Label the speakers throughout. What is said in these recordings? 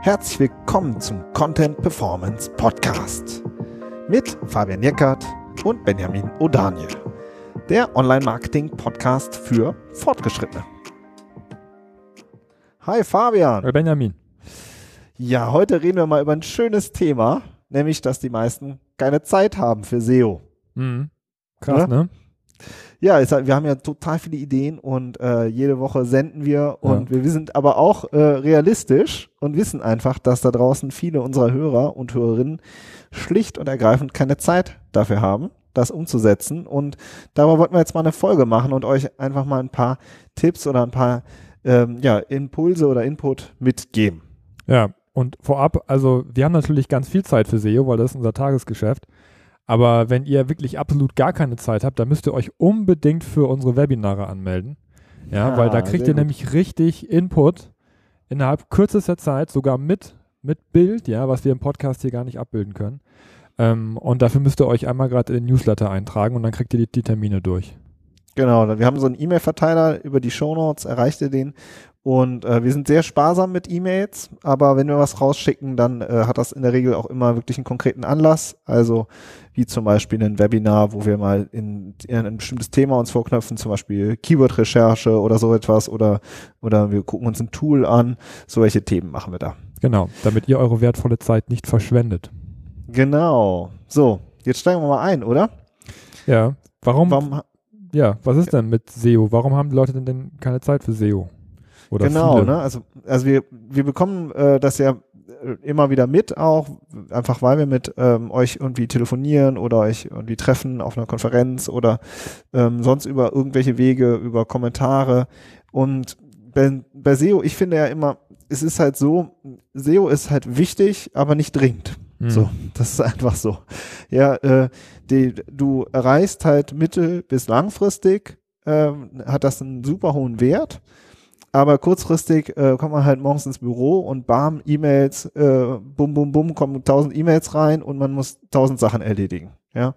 Speaker 1: Herzlich willkommen zum Content Performance Podcast mit Fabian Jeckert und Benjamin O'Daniel, der Online-Marketing-Podcast für Fortgeschrittene. Hi Fabian.
Speaker 2: Hi Benjamin.
Speaker 1: Ja, heute reden wir mal über ein schönes Thema, nämlich, dass die meisten keine Zeit haben für SEO.
Speaker 2: Mhm. Krass, ja? ne?
Speaker 1: Ja, es, wir haben ja total viele Ideen und äh, jede Woche senden wir und ja. wir sind aber auch äh, realistisch und wissen einfach, dass da draußen viele unserer Hörer und Hörerinnen schlicht und ergreifend keine Zeit dafür haben, das umzusetzen. Und darüber wollten wir jetzt mal eine Folge machen und euch einfach mal ein paar Tipps oder ein paar ähm, ja, Impulse oder Input mitgeben.
Speaker 2: Ja, und vorab, also wir haben natürlich ganz viel Zeit für SEO, weil das ist unser Tagesgeschäft. Aber wenn ihr wirklich absolut gar keine Zeit habt, dann müsst ihr euch unbedingt für unsere Webinare anmelden. Ja, ja weil da kriegt ihr gut. nämlich richtig Input innerhalb kürzester Zeit, sogar mit, mit Bild, ja, was wir im Podcast hier gar nicht abbilden können. Ähm, und dafür müsst ihr euch einmal gerade in den Newsletter eintragen und dann kriegt ihr die, die Termine durch.
Speaker 1: Genau, wir haben so einen E-Mail-Verteiler über die Shownotes, erreicht ihr den und äh, wir sind sehr sparsam mit E-Mails, aber wenn wir was rausschicken, dann äh, hat das in der Regel auch immer wirklich einen konkreten Anlass. Also wie zum Beispiel ein Webinar, wo wir mal in, in ein bestimmtes Thema uns vorknöpfen, zum Beispiel Keyword-Recherche oder so etwas oder, oder wir gucken uns ein Tool an. So welche Themen machen wir da.
Speaker 2: Genau, damit ihr eure wertvolle Zeit nicht verschwendet.
Speaker 1: Genau. So, jetzt steigen wir mal ein, oder?
Speaker 2: Ja. Warum? Warum ja, was ist denn mit SEO? Warum haben die Leute denn, denn keine Zeit für SEO?
Speaker 1: Oder genau, viele. ne? Also, also wir, wir bekommen äh, das ja äh, immer wieder mit auch, einfach weil wir mit ähm, euch irgendwie telefonieren oder euch irgendwie treffen auf einer Konferenz oder ähm, sonst über irgendwelche Wege, über Kommentare. Und bei, bei SEO, ich finde ja immer, es ist halt so, SEO ist halt wichtig, aber nicht dringend. Mhm. So, das ist einfach so. Ja, äh, die, du erreichst halt mittel- bis langfristig, äh, hat das einen super hohen Wert aber kurzfristig äh, kommt man halt morgens ins Büro und bam, E-Mails, äh, bum, bum, bum, kommen tausend E-Mails rein und man muss tausend Sachen erledigen. Ja.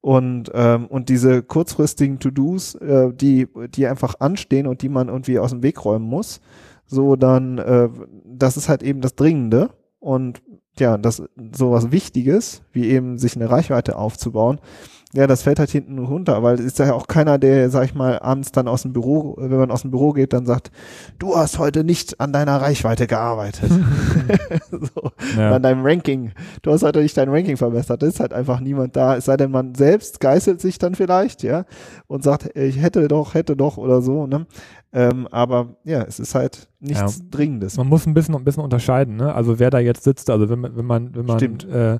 Speaker 1: Und, ähm, und diese kurzfristigen To-Dos, äh, die, die einfach anstehen und die man irgendwie aus dem Weg räumen muss, so dann, äh, das ist halt eben das Dringende. Und ja, das sowas Wichtiges, wie eben sich eine Reichweite aufzubauen, ja, das fällt halt hinten runter, weil es ist ja auch keiner, der, sag ich mal, abends dann aus dem Büro, wenn man aus dem Büro geht, dann sagt, du hast heute nicht an deiner Reichweite gearbeitet. so, ja. An deinem Ranking. Du hast heute nicht dein Ranking verbessert. Da ist halt einfach niemand da. Es sei denn, man selbst geißelt sich dann vielleicht, ja, und sagt, ich hätte doch, hätte doch oder so, ne? Ähm, aber ja, es ist halt nichts ja. Dringendes.
Speaker 2: Man muss ein bisschen, ein bisschen unterscheiden, ne? Also wer da jetzt sitzt, also wenn, wenn man, wenn man
Speaker 1: Stimmt.
Speaker 2: Äh,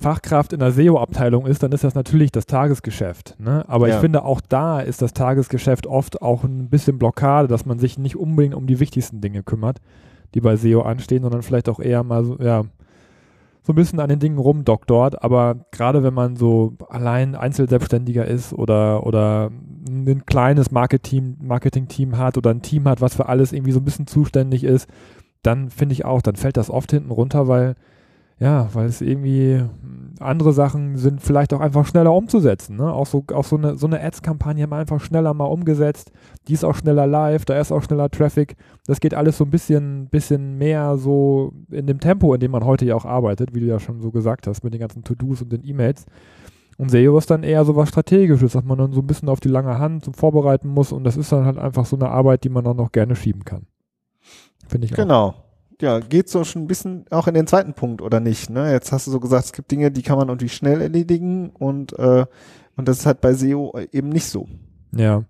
Speaker 2: Fachkraft in der SEO-Abteilung ist, dann ist das natürlich das Tagesgeschäft. Ne? Aber ja. ich finde, auch da ist das Tagesgeschäft oft auch ein bisschen Blockade, dass man sich nicht unbedingt um die wichtigsten Dinge kümmert, die bei SEO anstehen, sondern vielleicht auch eher mal so, ja, so ein bisschen an den Dingen rumdoktort. Aber gerade wenn man so allein Einzelselbstständiger ist oder, oder ein kleines Marketing-Team Marketing hat oder ein Team hat, was für alles irgendwie so ein bisschen zuständig ist, dann finde ich auch, dann fällt das oft hinten runter, weil ja, weil es irgendwie hm, andere Sachen sind vielleicht auch einfach schneller umzusetzen. Ne? Auch so, auch so eine, so eine Ads-Kampagne haben wir einfach schneller mal umgesetzt. Die ist auch schneller live, da ist auch schneller Traffic. Das geht alles so ein bisschen, bisschen mehr so in dem Tempo, in dem man heute ja auch arbeitet, wie du ja schon so gesagt hast, mit den ganzen To-Dos und den E-Mails. Und SEO ist dann eher so was Strategisches, dass man dann so ein bisschen auf die lange Hand so vorbereiten muss. Und das ist dann halt einfach so eine Arbeit, die man dann noch gerne schieben kann. Finde ich
Speaker 1: genau. auch. Genau ja, geht so schon ein bisschen auch in den zweiten Punkt, oder nicht? Ne? Jetzt hast du so gesagt, es gibt Dinge, die kann man irgendwie schnell erledigen und, äh, und das ist halt bei SEO eben nicht so.
Speaker 2: Ja.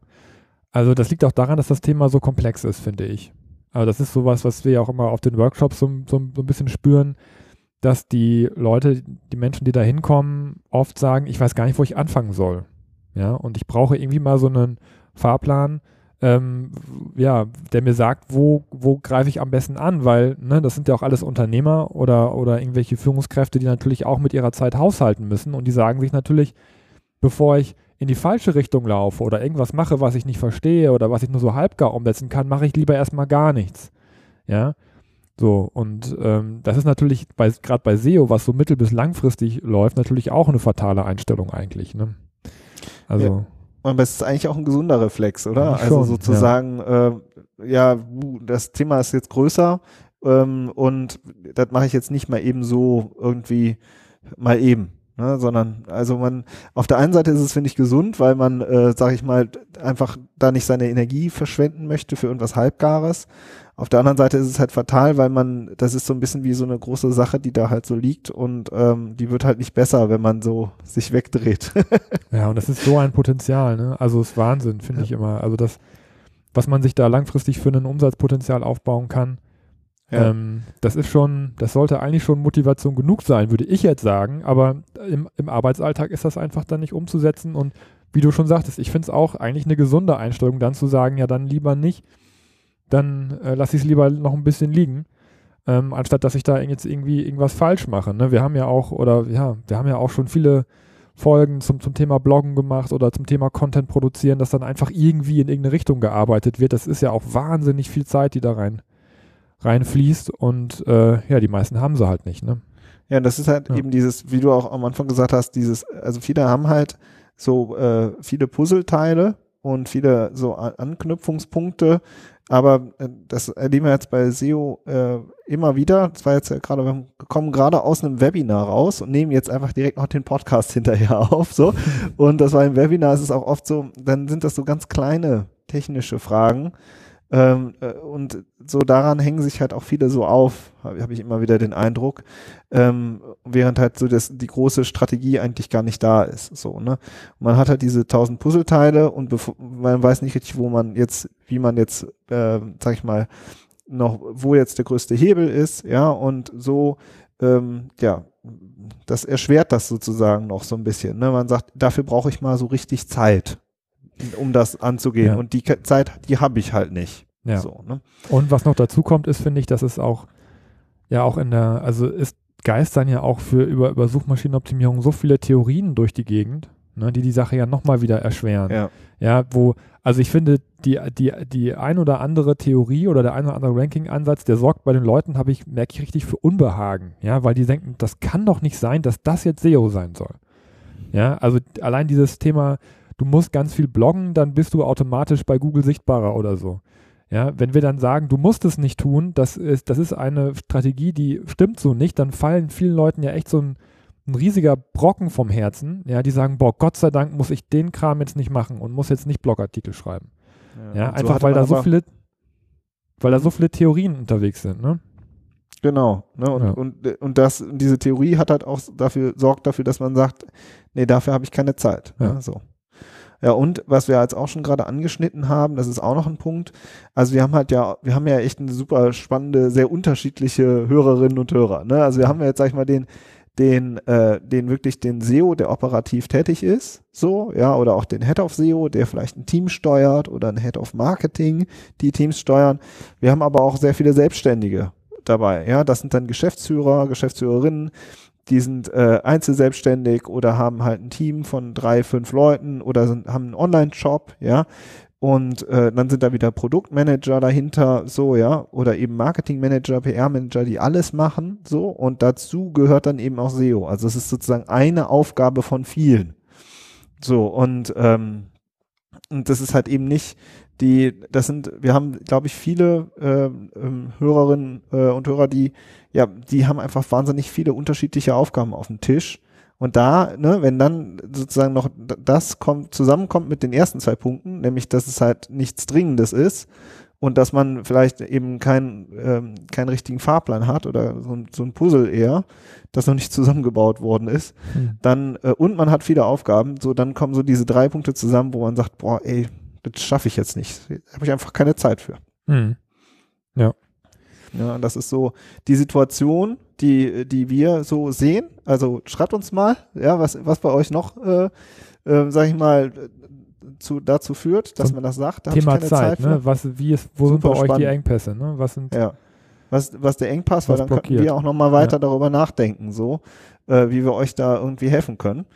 Speaker 2: Also das liegt auch daran, dass das Thema so komplex ist, finde ich. Aber das ist sowas, was wir ja auch immer auf den Workshops so, so, so ein bisschen spüren, dass die Leute, die Menschen, die da hinkommen, oft sagen, ich weiß gar nicht, wo ich anfangen soll. Ja, und ich brauche irgendwie mal so einen Fahrplan, ähm, ja, der mir sagt, wo, wo greife ich am besten an, weil ne, das sind ja auch alles Unternehmer oder, oder irgendwelche Führungskräfte, die natürlich auch mit ihrer Zeit haushalten müssen und die sagen sich natürlich, bevor ich in die falsche Richtung laufe oder irgendwas mache, was ich nicht verstehe oder was ich nur so halbgar umsetzen kann, mache ich lieber erstmal gar nichts. Ja, so, und ähm, das ist natürlich gerade bei SEO, was so mittel- bis langfristig läuft, natürlich auch eine fatale Einstellung eigentlich. Ne? Also. Ja.
Speaker 1: Aber es ist eigentlich auch ein gesunder Reflex, oder? Ja, also sozusagen, ja. Äh, ja, das Thema ist jetzt größer, Ähm, und das mache ich jetzt nicht mal eben so irgendwie mal eben. Ne, sondern also man auf der einen Seite ist es finde ich gesund, weil man, äh, sage ich mal, einfach da nicht seine Energie verschwenden möchte für irgendwas Halbgares. Auf der anderen Seite ist es halt fatal, weil man, das ist so ein bisschen wie so eine große Sache, die da halt so liegt und ähm, die wird halt nicht besser, wenn man so sich wegdreht.
Speaker 2: ja, und das ist so ein Potenzial, ne? Also ist Wahnsinn, finde ja. ich immer. Also das, was man sich da langfristig für ein Umsatzpotenzial aufbauen kann, ja. Ähm, das ist schon, das sollte eigentlich schon Motivation genug sein, würde ich jetzt sagen, aber im, im Arbeitsalltag ist das einfach dann nicht umzusetzen und wie du schon sagtest, ich finde es auch eigentlich eine gesunde Einstellung, dann zu sagen, ja, dann lieber nicht, dann äh, lasse ich es lieber noch ein bisschen liegen, ähm, anstatt dass ich da jetzt irgendwie irgendwas falsch mache. Ne? Wir haben ja auch, oder ja, wir haben ja auch schon viele Folgen zum, zum Thema Bloggen gemacht oder zum Thema Content produzieren, dass dann einfach irgendwie in irgendeine Richtung gearbeitet wird. Das ist ja auch wahnsinnig viel Zeit, die da rein reinfließt und äh, ja, die meisten haben sie halt nicht, ne?
Speaker 1: Ja, das ist halt ja. eben dieses, wie du auch am Anfang gesagt hast, dieses, also viele haben halt so äh, viele Puzzleteile und viele so Anknüpfungspunkte, aber äh, das erleben wir jetzt bei SEO äh, immer wieder. Das war jetzt ja gerade, wir kommen gerade aus einem Webinar raus und nehmen jetzt einfach direkt noch den Podcast hinterher auf. So. Und das war im Webinar, ist es auch oft so, dann sind das so ganz kleine technische Fragen, ähm, äh, und so daran hängen sich halt auch viele so auf, habe hab ich immer wieder den Eindruck, ähm, während halt so das, die große Strategie eigentlich gar nicht da ist. So, ne? Man hat halt diese tausend Puzzleteile und man weiß nicht richtig, wo man jetzt, wie man jetzt, äh, sag ich mal, noch, wo jetzt der größte Hebel ist, ja, und so, ähm, ja, das erschwert das sozusagen noch so ein bisschen. Ne? Man sagt, dafür brauche ich mal so richtig Zeit um das anzugehen. Ja. Und die Zeit, die habe ich halt nicht.
Speaker 2: Ja. So, ne? Und was noch dazu kommt, ist, finde ich, dass es auch, ja, auch in der, also ist geistern ja auch für über, über Suchmaschinenoptimierung so viele Theorien durch die Gegend, ne, die die Sache ja nochmal wieder erschweren.
Speaker 1: Ja.
Speaker 2: ja, wo, also ich finde, die, die, die ein oder andere Theorie oder der ein oder andere Ranking-Ansatz, der sorgt bei den Leuten, habe ich, merke ich richtig für Unbehagen, ja, weil die denken, das kann doch nicht sein, dass das jetzt SEO sein soll. Ja, also allein dieses Thema du musst ganz viel bloggen, dann bist du automatisch bei Google sichtbarer oder so. Ja, wenn wir dann sagen, du musst es nicht tun, das ist, das ist eine Strategie, die stimmt so nicht, dann fallen vielen Leuten ja echt so ein, ein riesiger Brocken vom Herzen, ja, die sagen, boah, Gott sei Dank muss ich den Kram jetzt nicht machen und muss jetzt nicht Blogartikel schreiben. Ja, ja einfach so weil da so viele, weil da so viele Theorien unterwegs sind, ne?
Speaker 1: Genau, ne? Und, ja. und, und das, diese Theorie hat halt auch dafür, sorgt dafür, dass man sagt, nee, dafür habe ich keine Zeit. Ja. Ne? So. Ja, und was wir jetzt auch schon gerade angeschnitten haben, das ist auch noch ein Punkt. Also wir haben halt ja, wir haben ja echt eine super spannende, sehr unterschiedliche Hörerinnen und Hörer. Ne? Also wir haben ja jetzt, sag ich mal, den, den, äh, den wirklich den SEO, der operativ tätig ist, so, ja, oder auch den Head of SEO, der vielleicht ein Team steuert oder ein Head of Marketing, die Teams steuern. Wir haben aber auch sehr viele Selbstständige dabei, ja, das sind dann Geschäftsführer, Geschäftsführerinnen, die sind äh, einzelselbstständig oder haben halt ein Team von drei, fünf Leuten oder sind, haben einen Online-Shop, ja. Und äh, dann sind da wieder Produktmanager dahinter, so, ja, oder eben Marketingmanager, PR-Manager, die alles machen, so. Und dazu gehört dann eben auch SEO. Also es ist sozusagen eine Aufgabe von vielen. So, und, ähm, und das ist halt eben nicht die, das sind, wir haben, glaube ich, viele äh, Hörerinnen äh, und Hörer, die, ja, die haben einfach wahnsinnig viele unterschiedliche Aufgaben auf dem Tisch. Und da, ne, wenn dann sozusagen noch das kommt, zusammenkommt mit den ersten zwei Punkten, nämlich, dass es halt nichts Dringendes ist und dass man vielleicht eben keinen ähm, keinen richtigen Fahrplan hat oder so, so ein Puzzle eher, das noch nicht zusammengebaut worden ist, hm. dann äh, und man hat viele Aufgaben, so dann kommen so diese drei Punkte zusammen, wo man sagt, boah, ey, das schaffe ich jetzt nicht. Da habe ich einfach keine Zeit für.
Speaker 2: Mhm. Ja.
Speaker 1: Ja, das ist so die Situation, die, die wir so sehen. Also schreibt uns mal, ja, was, was bei euch noch, äh, äh, sag ich mal, zu, dazu führt, dass man das sagt.
Speaker 2: Da Thema Zeit, Zeit ne? Was, wie ist, wo Super sind bei spannend. euch die Engpässe, ne? Was sind
Speaker 1: ja. was, was der Engpass, weil dann blockiert. können wir auch nochmal weiter ja. darüber nachdenken, so, äh, wie wir euch da irgendwie helfen können.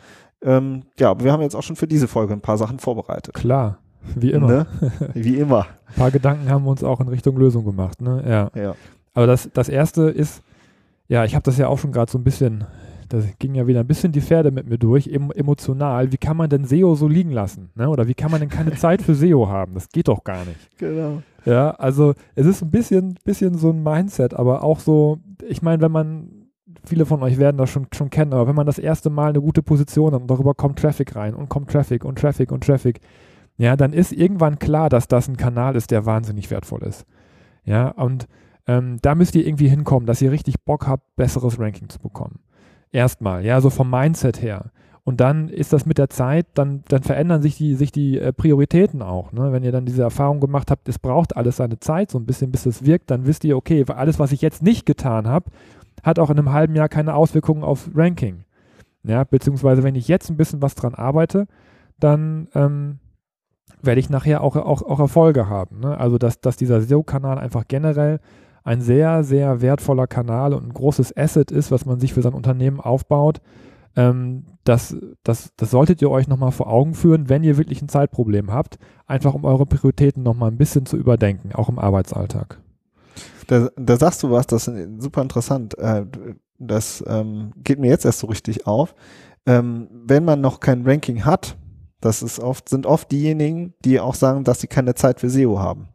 Speaker 1: Ähm, ja, aber wir haben jetzt auch schon für diese Folge ein paar Sachen vorbereitet.
Speaker 2: Klar. Wie immer. Ne?
Speaker 1: Wie immer.
Speaker 2: Ein paar Gedanken haben wir uns auch in Richtung Lösung gemacht. Ne? Ja.
Speaker 1: ja.
Speaker 2: Aber das, das erste ist, ja, ich habe das ja auch schon gerade so ein bisschen da ging ja wieder ein bisschen die Pferde mit mir durch, emotional. Wie kann man denn SEO so liegen lassen? Ne? Oder wie kann man denn keine Zeit für SEO haben? Das geht doch gar nicht.
Speaker 1: Genau.
Speaker 2: Ja, also es ist ein bisschen, bisschen so ein Mindset, aber auch so, ich meine, wenn man, viele von euch werden das schon, schon kennen, aber wenn man das erste Mal eine gute Position hat und darüber kommt Traffic rein und kommt Traffic und Traffic und Traffic, ja, dann ist irgendwann klar, dass das ein Kanal ist, der wahnsinnig wertvoll ist. Ja, und ähm, da müsst ihr irgendwie hinkommen, dass ihr richtig Bock habt, besseres Ranking zu bekommen. Erstmal, ja, so vom Mindset her. Und dann ist das mit der Zeit, dann, dann verändern sich die, sich die äh, Prioritäten auch. Ne? Wenn ihr dann diese Erfahrung gemacht habt, es braucht alles seine Zeit, so ein bisschen, bis es wirkt, dann wisst ihr, okay, alles, was ich jetzt nicht getan habe, hat auch in einem halben Jahr keine Auswirkungen auf Ranking. Ja, beziehungsweise wenn ich jetzt ein bisschen was dran arbeite, dann ähm, werde ich nachher auch, auch, auch Erfolge haben. Ne? Also, dass, dass dieser SEO-Kanal einfach generell ein sehr, sehr wertvoller Kanal und ein großes Asset ist, was man sich für sein Unternehmen aufbaut. Ähm, das, das, das solltet ihr euch nochmal vor Augen führen, wenn ihr wirklich ein Zeitproblem habt, einfach um eure Prioritäten nochmal ein bisschen zu überdenken, auch im Arbeitsalltag.
Speaker 1: Da, da sagst du was, das ist super interessant. Äh, das ähm, geht mir jetzt erst so richtig auf. Ähm, wenn man noch kein Ranking hat, das ist oft, sind oft diejenigen, die auch sagen, dass sie keine Zeit für SEO haben.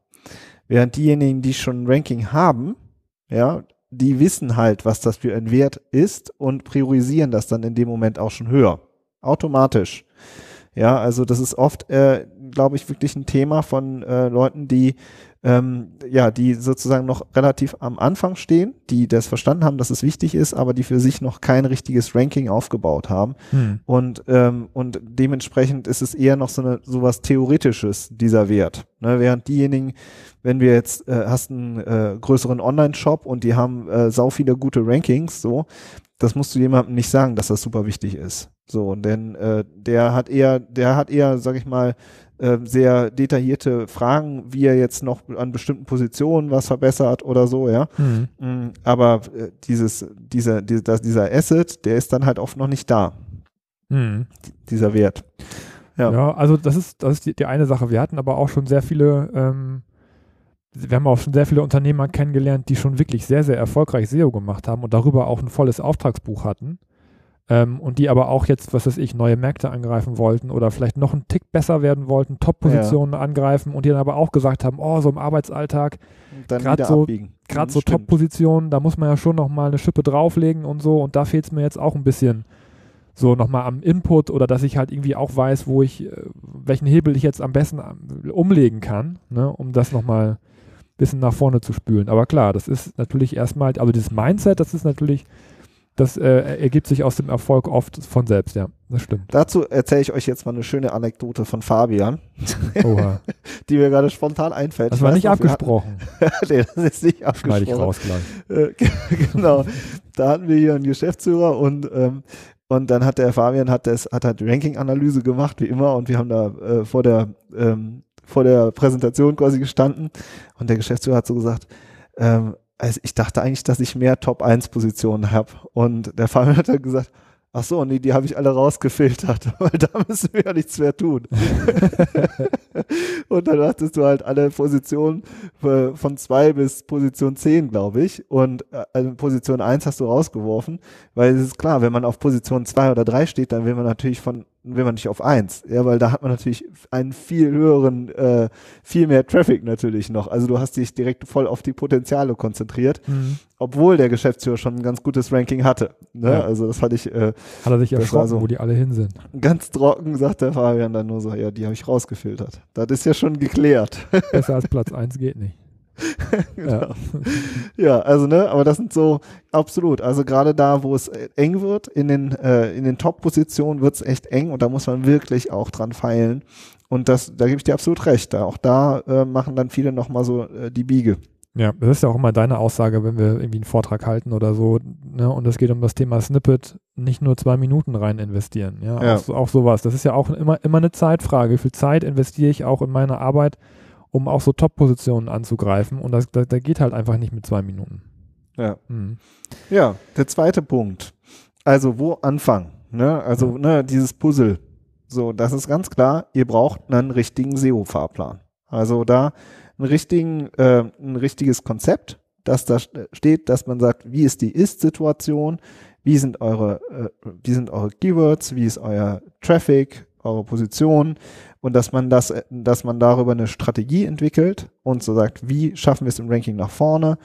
Speaker 1: Während diejenigen, die schon Ranking haben, ja, die wissen halt, was das für ein Wert ist und priorisieren das dann in dem Moment auch schon höher. Automatisch. Ja, also das ist oft, äh, glaube ich, wirklich ein Thema von äh, Leuten, die ähm, ja, die sozusagen noch relativ am Anfang stehen, die das verstanden haben, dass es wichtig ist, aber die für sich noch kein richtiges Ranking aufgebaut haben. Hm. Und, ähm, und dementsprechend ist es eher noch so eine sowas Theoretisches, dieser Wert. Ne, während diejenigen, wenn wir jetzt äh, hast einen äh, größeren Online-Shop und die haben äh, sau viele gute Rankings, so, das musst du jemandem nicht sagen, dass das super wichtig ist. So, denn äh, der hat eher, der hat eher, sag ich mal, äh, sehr detaillierte Fragen, wie er jetzt noch an bestimmten Positionen was verbessert oder so, ja. Mhm. Mm, aber äh, dieses, dieser, dieser, dieser Asset, der ist dann halt oft noch nicht da. Mhm. Dieser Wert.
Speaker 2: Ja. ja, also das ist, das ist die, die, eine Sache. Wir hatten aber auch schon sehr viele, ähm, wir haben auch schon sehr viele Unternehmer kennengelernt, die schon wirklich sehr, sehr erfolgreich SEO gemacht haben und darüber auch ein volles Auftragsbuch hatten ähm, und die aber auch jetzt, was weiß ich, neue Märkte angreifen wollten oder vielleicht noch einen Tick besser werden wollten, Top-Positionen ja. angreifen und die dann aber auch gesagt haben, oh, so im Arbeitsalltag, gerade so, grad so Top-Positionen, da muss man ja schon nochmal eine Schippe drauflegen und so und da fehlt es mir jetzt auch ein bisschen so nochmal am Input oder dass ich halt irgendwie auch weiß, wo ich, äh, welchen Hebel ich jetzt am besten ähm, umlegen kann, ne, um das nochmal ein bisschen nach vorne zu spülen. Aber klar, das ist natürlich erstmal, also dieses Mindset, das ist natürlich das äh, ergibt sich aus dem Erfolg oft von selbst, ja. Das stimmt.
Speaker 1: Dazu erzähle ich euch jetzt mal eine schöne Anekdote von Fabian, Oha. die mir gerade spontan einfällt.
Speaker 2: Das war nicht noch, abgesprochen.
Speaker 1: nee, das ist nicht abgesprochen.
Speaker 2: Schneide ich raus gleich.
Speaker 1: Äh, genau. Da hatten wir hier einen Geschäftsführer und ähm, und dann hat der Fabian hat das hat halt Ranking-Analyse gemacht wie immer und wir haben da äh, vor der ähm, vor der Präsentation quasi gestanden und der Geschäftsführer hat so gesagt, ähm, also ich dachte eigentlich, dass ich mehr Top-1-Positionen habe. Und der Fabian hat dann gesagt, ach so, nee, die habe ich alle rausgefiltert, weil da müssen wir ja nichts mehr tun. und dann hattest du halt alle Positionen äh, von zwei bis Position zehn, glaube ich. Und äh, also Position eins hast du rausgeworfen, weil es ist klar, wenn man auf Position zwei oder drei steht, dann will man natürlich von will man nicht auf eins, ja, weil da hat man natürlich einen viel höheren, äh, viel mehr Traffic natürlich noch. Also du hast dich direkt voll auf die Potenziale konzentriert, mhm. obwohl der Geschäftsführer schon ein ganz gutes Ranking hatte. Ne? Ja. Also das hatte ich. Äh,
Speaker 2: hat er sich erschrocken, so wo die alle hin sind.
Speaker 1: Ganz trocken sagt der Fabian dann nur so, ja, die habe ich rausgefiltert. Das ist ja schon geklärt.
Speaker 2: Besser als Platz eins geht nicht.
Speaker 1: genau. ja. ja, also ne, aber das sind so absolut. Also gerade da, wo es äh, eng wird, in den äh, in den Top-Positionen wird es echt eng und da muss man wirklich auch dran feilen. Und das, da gebe ich dir absolut recht. Da, auch da äh, machen dann viele nochmal so äh, die Biege.
Speaker 2: Ja, das ist ja auch immer deine Aussage, wenn wir irgendwie einen Vortrag halten oder so, ne, und es geht um das Thema Snippet, nicht nur zwei Minuten rein investieren. Ja, ja. Auch, auch sowas. Das ist ja auch immer, immer eine Zeitfrage. Wie viel Zeit investiere ich auch in meine Arbeit? Um auch so Top-Positionen anzugreifen. Und das, da, da geht halt einfach nicht mit zwei Minuten.
Speaker 1: Ja. Mhm. Ja, der zweite Punkt. Also, wo anfangen? Ne? Also, ja. ne, dieses Puzzle. So, das ist ganz klar, ihr braucht einen richtigen SEO-Fahrplan. Also da einen richtigen, äh, ein richtiges Konzept, dass da steht, dass man sagt, wie ist die Ist-Situation, wie sind eure, äh, wie sind eure Keywords, wie ist euer Traffic, eure Position und dass man das, dass man darüber eine Strategie entwickelt und so sagt, wie schaffen wir es im Ranking nach vorne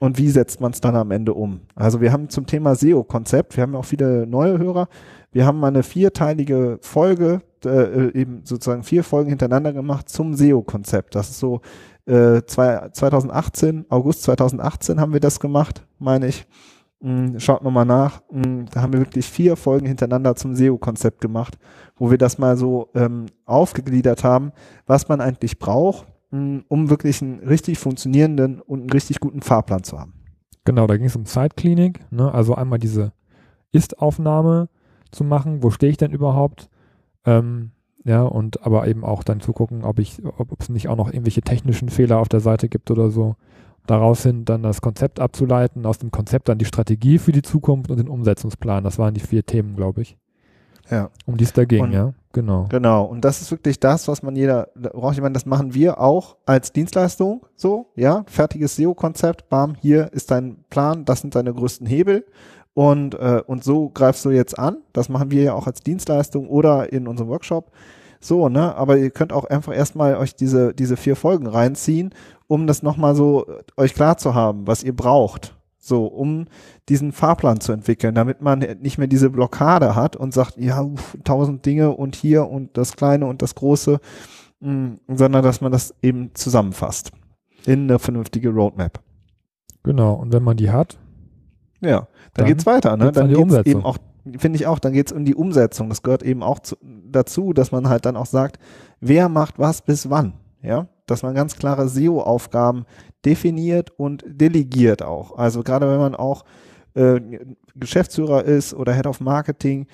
Speaker 1: und wie setzt man es dann am Ende um. Also wir haben zum Thema SEO-Konzept, wir haben auch viele neue Hörer, wir haben mal eine vierteilige Folge, äh, eben sozusagen vier Folgen hintereinander gemacht zum SEO-Konzept. Das ist so äh, zwei, 2018, August 2018 haben wir das gemacht, meine ich. Mm, schaut nochmal nach. Mm, da haben wir wirklich vier Folgen hintereinander zum SEO-Konzept gemacht, wo wir das mal so ähm, aufgegliedert haben, was man eigentlich braucht, mm, um wirklich einen richtig funktionierenden und einen richtig guten Fahrplan zu haben.
Speaker 2: Genau, da ging es um Zeitklinik, ne? also einmal diese Ist-Aufnahme zu machen, wo stehe ich denn überhaupt? Ähm, ja, und aber eben auch dann zu gucken, ob ich, ob es nicht auch noch irgendwelche technischen Fehler auf der Seite gibt oder so daraus hin dann das Konzept abzuleiten, aus dem Konzept dann die Strategie für die Zukunft und den Umsetzungsplan. Das waren die vier Themen, glaube ich.
Speaker 1: Ja.
Speaker 2: Um die es da ging, und, ja, genau.
Speaker 1: Genau. Und das ist wirklich das, was man jeder braucht. Ich meine, das machen wir auch als Dienstleistung so, ja. Fertiges SEO-Konzept, bam, hier ist dein Plan, das sind deine größten Hebel. Und, äh, und so greifst du jetzt an. Das machen wir ja auch als Dienstleistung oder in unserem Workshop. So, ne? Aber ihr könnt auch einfach erstmal euch diese, diese vier Folgen reinziehen um das nochmal so äh, euch klar zu haben, was ihr braucht. So, um diesen Fahrplan zu entwickeln, damit man nicht mehr diese Blockade hat und sagt, ja, tausend Dinge und hier und das Kleine und das Große, mh, mm, sondern dass man das eben zusammenfasst in eine vernünftige Roadmap.
Speaker 2: Genau, und wenn man die hat,
Speaker 1: ja, dann, dann geht's weiter, ne? Dann geht's eben auch, finde ich auch, dann geht's um die Umsetzung. Das gehört eben auch zu, dazu, dass man halt dann auch sagt, wer macht was bis wann, ja? dass man ganz klare SEO-Aufgaben definiert und delegiert auch. Also gerade wenn man auch äh, Geschäftsführer ist oder Head of Marketing,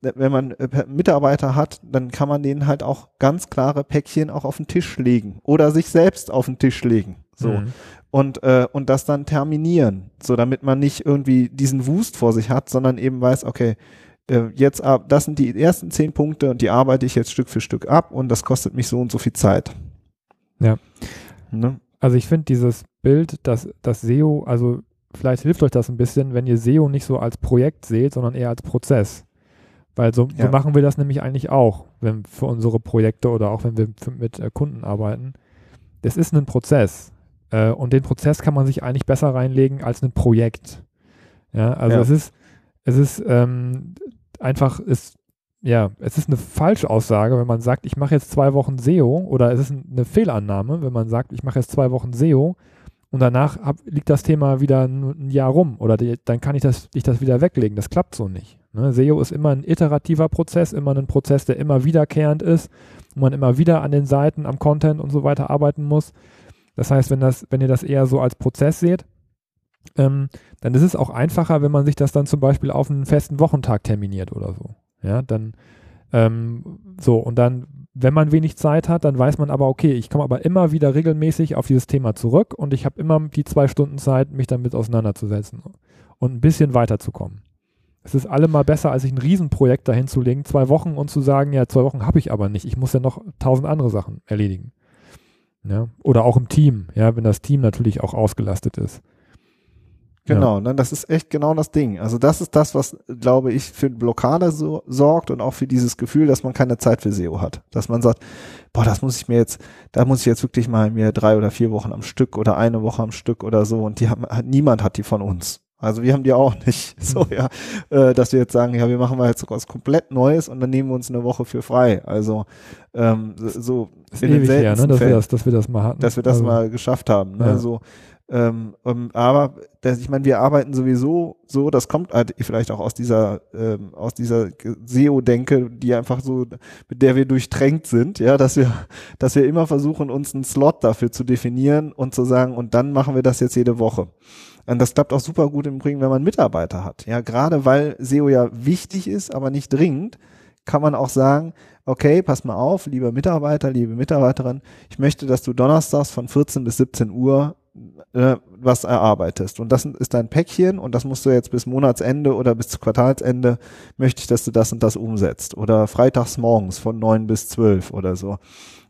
Speaker 1: wenn man äh, Mitarbeiter hat, dann kann man denen halt auch ganz klare Päckchen auch auf den Tisch legen oder sich selbst auf den Tisch legen. So. Mhm. Und, äh, und das dann terminieren, so damit man nicht irgendwie diesen Wust vor sich hat, sondern eben weiß, okay, äh, jetzt ab, das sind die ersten zehn Punkte und die arbeite ich jetzt Stück für Stück ab und das kostet mich so und so viel Zeit.
Speaker 2: Ja. Ne? Also ich finde dieses Bild, dass das SEO, also vielleicht hilft euch das ein bisschen, wenn ihr SEO nicht so als Projekt seht, sondern eher als Prozess. Weil so, ja. so machen wir das nämlich eigentlich auch, wenn für unsere Projekte oder auch wenn wir mit äh, Kunden arbeiten. Das ist ein Prozess. Äh, und den Prozess kann man sich eigentlich besser reinlegen als ein Projekt. Ja, also ja. es ist, es ist ähm, einfach, es ja, es ist eine Falschaussage, wenn man sagt, ich mache jetzt zwei Wochen SEO oder es ist eine Fehlannahme, wenn man sagt, ich mache jetzt zwei Wochen SEO und danach hab, liegt das Thema wieder ein, Jahr rum oder die, dann kann ich das, ich das wieder weglegen. Das klappt so nicht. Ne? SEO ist immer ein iterativer Prozess, immer ein Prozess, der immer wiederkehrend ist, wo man immer wieder an den Seiten, am Content und so weiter arbeiten muss. Das heißt, wenn, das, wenn ihr das eher so als Prozess seht, ähm, dann ist es auch einfacher, wenn man sich das dann zum Beispiel auf einen festen Wochentag terminiert oder so. Ja, dann ähm, so und dann, wenn man wenig Zeit hat, dann weiß man aber, okay, ich komme aber immer wieder regelmäßig auf dieses Thema zurück und ich habe immer die zwei Stunden Zeit, mich damit auseinanderzusetzen und ein bisschen weiterzukommen. Es ist allemal besser, als sich ein Riesenprojekt dahin zu legen, zwei Wochen und zu sagen, ja, zwei Wochen habe ich aber nicht. Ich muss ja noch tausend andere Sachen erledigen. Ja? Oder auch im Team, ja, wenn das Team natürlich auch ausgelastet ist.
Speaker 1: Genau, ja. ne, das ist echt genau das Ding. Also das ist das, was, glaube ich, für Blockade so, sorgt und auch für dieses Gefühl, dass man keine Zeit für SEO hat. Dass man sagt, boah, das muss ich mir jetzt, da muss ich jetzt wirklich mal mir drei oder vier Wochen am Stück oder eine Woche am Stück oder so und die haben, niemand hat die von uns. Also wir haben die auch nicht so, ja, äh, dass wir jetzt sagen, ja, wir machen mal jetzt was komplett Neues und dann nehmen wir uns eine Woche für frei. Also ähm, so
Speaker 2: ist in ewig her, ne, dass, Fällen, wir das, dass wir das mal hatten.
Speaker 1: Dass wir das also, mal geschafft haben. Ne? Ja. So, ähm, um, aber das, ich meine, wir arbeiten sowieso so, das kommt halt vielleicht auch aus dieser ähm, aus dieser SEO-Denke, die einfach so, mit der wir durchtränkt sind, ja, dass wir, dass wir immer versuchen, uns einen Slot dafür zu definieren und zu sagen, und dann machen wir das jetzt jede Woche. Und das klappt auch super gut im Übrigen, wenn man Mitarbeiter hat. Ja, gerade weil SEO ja wichtig ist, aber nicht dringend, kann man auch sagen, okay, pass mal auf, lieber Mitarbeiter, liebe Mitarbeiterin, ich möchte, dass du donnerstags von 14 bis 17 Uhr äh, was erarbeitest. Und das ist dein Päckchen und das musst du jetzt bis Monatsende oder bis Quartalsende möchte ich, dass du das und das umsetzt. Oder freitags morgens von neun bis zwölf oder so.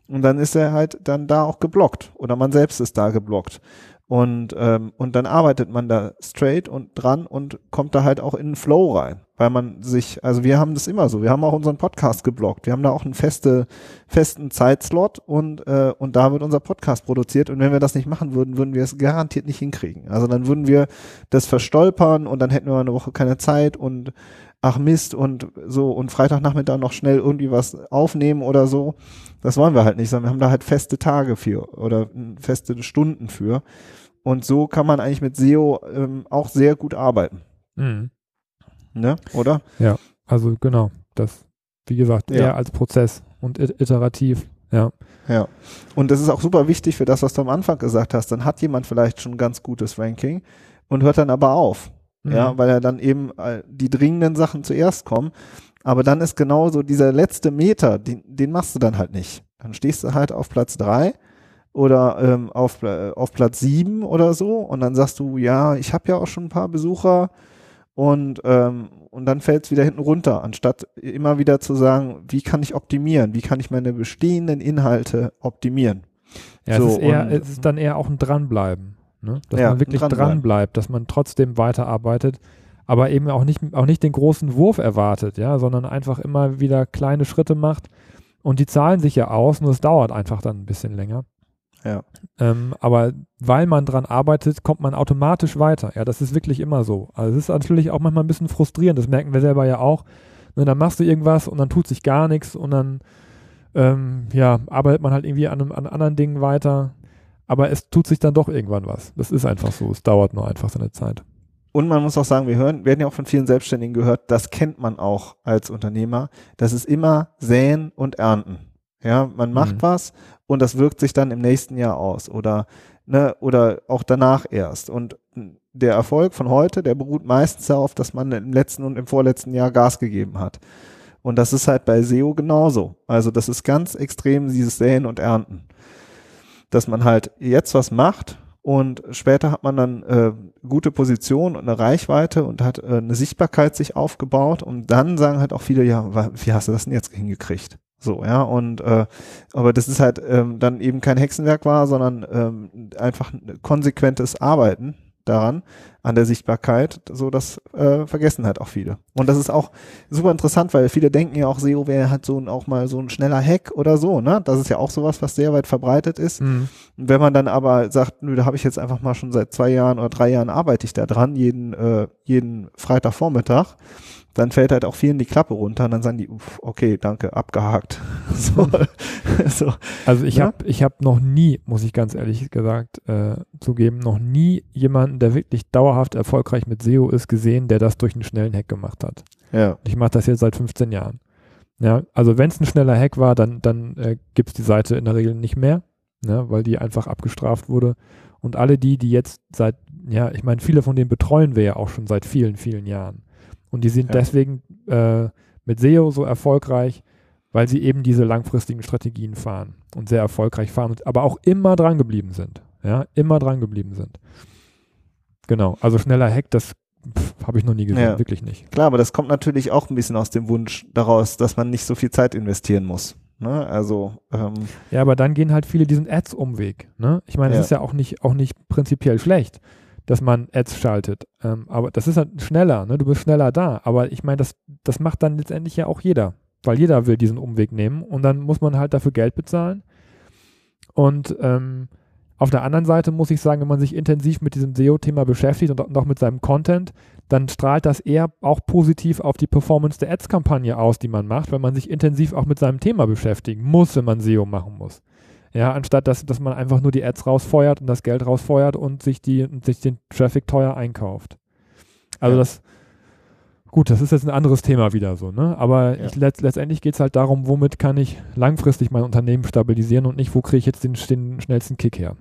Speaker 1: Und dann ist er halt dann da auch geblockt oder man selbst ist da geblockt. Und, ähm, und dann arbeitet man da straight und dran und kommt da halt auch in den Flow rein. Weil man sich, also wir haben das immer so, wir haben auch unseren Podcast geblockt. Wir haben da auch einen feste, festen Zeitslot und, äh, und da wird unser Podcast produziert. Und wenn wir das nicht machen würden, würden wir es garantiert nicht hinkriegen. Also dann würden wir das verstolpern und dann hätten wir eine Woche keine Zeit und ach Mist und so und Freitagnachmittag noch schnell irgendwie was aufnehmen oder so. Das wollen wir halt nicht, sondern wir haben da halt feste Tage für oder feste Stunden für. Und so kann man eigentlich mit SEO ähm, auch sehr gut arbeiten. Mhm. Ne? Oder?
Speaker 2: Ja, also genau. Das, wie gesagt, eher ja. als Prozess und iterativ. Ja.
Speaker 1: Ja. Und das ist auch super wichtig für das, was du am Anfang gesagt hast. Dann hat jemand vielleicht schon ein ganz gutes Ranking und hört dann aber auf. Mhm. Ja, weil er dann eben äh, die dringenden Sachen zuerst kommen. Aber dann ist genauso dieser letzte Meter, den, den machst du dann halt nicht. Dann stehst du halt auf Platz drei oder ähm, auf, äh, auf Platz sieben oder so und dann sagst du, ja, ich habe ja auch schon ein paar Besucher und, ähm, und dann fällt es wieder hinten runter, anstatt immer wieder zu sagen, wie kann ich optimieren, wie kann ich meine bestehenden Inhalte optimieren.
Speaker 2: Ja, so, es, ist eher, es ist dann eher auch ein Dranbleiben, ne? dass ja, man wirklich dranbleibt, dass man trotzdem weiterarbeitet, aber eben auch nicht, auch nicht den großen Wurf erwartet, ja, sondern einfach immer wieder kleine Schritte macht und die zahlen sich ja aus, nur es dauert einfach dann ein bisschen länger.
Speaker 1: Ja.
Speaker 2: Ähm, aber weil man dran arbeitet, kommt man automatisch weiter. Ja, das ist wirklich immer so. Also es ist natürlich auch manchmal ein bisschen frustrierend, das merken wir selber ja auch. Ne, dann machst du irgendwas und dann tut sich gar nichts und dann ähm, ja, arbeitet man halt irgendwie an, einem, an anderen Dingen weiter. Aber es tut sich dann doch irgendwann was. Das ist einfach so. Es dauert nur einfach seine Zeit.
Speaker 1: Und man muss auch sagen, wir hören, werden ja auch von vielen Selbstständigen gehört, das kennt man auch als Unternehmer. Das ist immer Säen und Ernten. Ja, man macht mhm. was und das wirkt sich dann im nächsten Jahr aus oder, ne, oder auch danach erst. Und der Erfolg von heute, der beruht meistens darauf, dass man im letzten und im vorletzten Jahr Gas gegeben hat. Und das ist halt bei SEO genauso. Also das ist ganz extrem dieses Säen und Ernten. Dass man halt jetzt was macht und später hat man dann äh, gute Position und eine Reichweite und hat äh, eine Sichtbarkeit sich aufgebaut und dann sagen halt auch viele, ja, wie hast du das denn jetzt hingekriegt? So, ja, und äh, aber das ist halt ähm, dann eben kein Hexenwerk war, sondern ähm, einfach ein konsequentes Arbeiten daran, an der Sichtbarkeit, so das äh, vergessen halt auch viele. Und das ist auch super interessant, weil viele denken ja auch, SEO wäre halt so ein, auch mal so ein schneller Hack oder so, ne? Das ist ja auch sowas, was sehr weit verbreitet ist. Mhm. Wenn man dann aber sagt, nö, da habe ich jetzt einfach mal schon seit zwei Jahren oder drei Jahren arbeite ich da dran, jeden, äh, jeden Freitagvormittag, dann fällt halt auch vielen die Klappe runter und dann sagen die, uff, okay, danke, abgehakt. so,
Speaker 2: so. Also ich ja? habe ich hab noch nie, muss ich ganz ehrlich gesagt äh, zugeben, noch nie jemanden, der wirklich dauerhaft erfolgreich mit SEO ist, gesehen, der das durch einen schnellen Hack gemacht hat.
Speaker 1: Ja.
Speaker 2: Ich mache das jetzt seit 15 Jahren. Ja, also wenn es ein schneller Hack war, dann, dann äh, gibt es die Seite in der Regel nicht mehr, ne, weil die einfach abgestraft wurde. Und alle die, die jetzt seit, ja, ich meine, viele von denen betreuen wir ja auch schon seit vielen, vielen Jahren. Und die sind ja. deswegen äh, mit SEO so erfolgreich, weil sie eben diese langfristigen Strategien fahren und sehr erfolgreich fahren, und, aber auch immer dran geblieben sind. Ja, immer dran geblieben sind. Genau, also schneller Hack, das habe ich noch nie gesehen, ja. wirklich nicht.
Speaker 1: Klar, aber das kommt natürlich auch ein bisschen aus dem Wunsch daraus, dass man nicht so viel Zeit investieren muss. Ne? Also ähm,
Speaker 2: ja, aber dann gehen halt viele diesen Ads-Umweg. Ne? Ich meine, das ja. ist ja auch nicht auch nicht prinzipiell schlecht dass man Ads schaltet. Ähm, aber das ist halt schneller, ne? Du bist schneller da. Aber ich meine, das, das macht dann letztendlich ja auch jeder. Weil jeder will diesen Umweg nehmen und dann muss man halt dafür Geld bezahlen. Und ähm, auf der anderen Seite muss ich sagen, wenn man sich intensiv mit diesem SEO-Thema beschäftigt und auch mit seinem Content, dann strahlt das eher auch positiv auf die Performance der Ads-Kampagne aus, die man macht, weil man sich intensiv auch mit seinem Thema beschäftigen muss, wenn man SEO machen muss. Ja, anstatt dass, dass man einfach nur die Ads rausfeuert und das Geld rausfeuert und sich, die, und sich den Traffic teuer einkauft. Also ja. das, gut, das ist jetzt ein anderes Thema wieder so, ne? Aber ja. ich, letzt, letztendlich geht es halt darum, womit kann ich langfristig mein Unternehmen stabilisieren und nicht, wo kriege ich jetzt den, den schnellsten Kick her.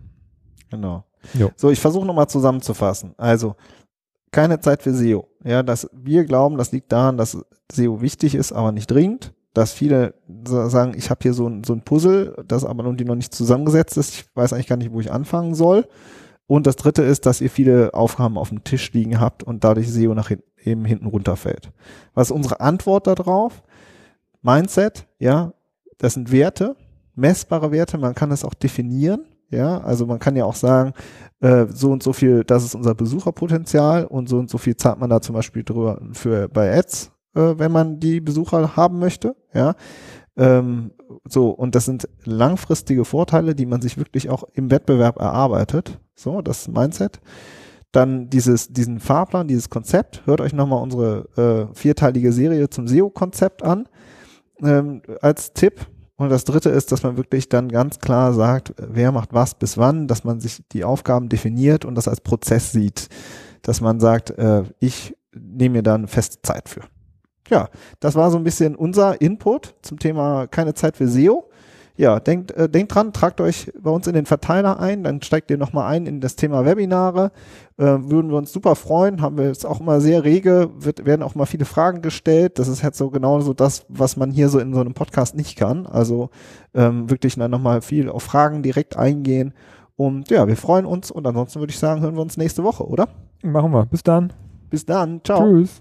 Speaker 1: Genau. Jo. So, ich versuche nochmal zusammenzufassen. Also, keine Zeit für SEO. Ja, dass wir glauben, das liegt daran, dass SEO wichtig ist, aber nicht dringend dass viele sagen, ich habe hier so ein, so ein Puzzle, das aber irgendwie noch nicht zusammengesetzt ist. Ich weiß eigentlich gar nicht, wo ich anfangen soll. Und das dritte ist, dass ihr viele Aufgaben auf dem Tisch liegen habt und dadurch SEO nach hinten, eben hinten runterfällt. Was ist unsere Antwort darauf? Mindset, ja, das sind Werte, messbare Werte, man kann es auch definieren, Ja, also man kann ja auch sagen, äh, so und so viel, das ist unser Besucherpotenzial und so und so viel zahlt man da zum Beispiel drüber für bei Ads, äh, wenn man die Besucher haben möchte. Ja, ähm, so und das sind langfristige Vorteile, die man sich wirklich auch im Wettbewerb erarbeitet. So, das Mindset. Dann dieses, diesen Fahrplan, dieses Konzept. Hört euch nochmal unsere äh, vierteilige Serie zum SEO-Konzept an ähm, als Tipp und das dritte ist, dass man wirklich dann ganz klar sagt, wer macht was bis wann, dass man sich die Aufgaben definiert und das als Prozess sieht. Dass man sagt, äh, ich nehme mir dann feste Zeit für. Ja, das war so ein bisschen unser Input zum Thema keine Zeit für SEO ja, denkt, äh, denkt dran, tragt euch bei uns in den Verteiler ein, dann steigt ihr nochmal ein in das Thema Webinare. Äh, würden wir uns super freuen, haben wir jetzt auch immer sehr rege, wird, werden auch mal viele Fragen gestellt. Das ist jetzt so genau so das, was man hier so in so einem Podcast nicht kann. Also ähm, wirklich dann nochmal viel auf Fragen direkt eingehen. Und ja, wir freuen uns und ansonsten würde ich sagen, hören wir uns nächste Woche, oder?
Speaker 2: Machen wir. Bis dann.
Speaker 1: Bis dann. Ciao.
Speaker 2: Tschüss.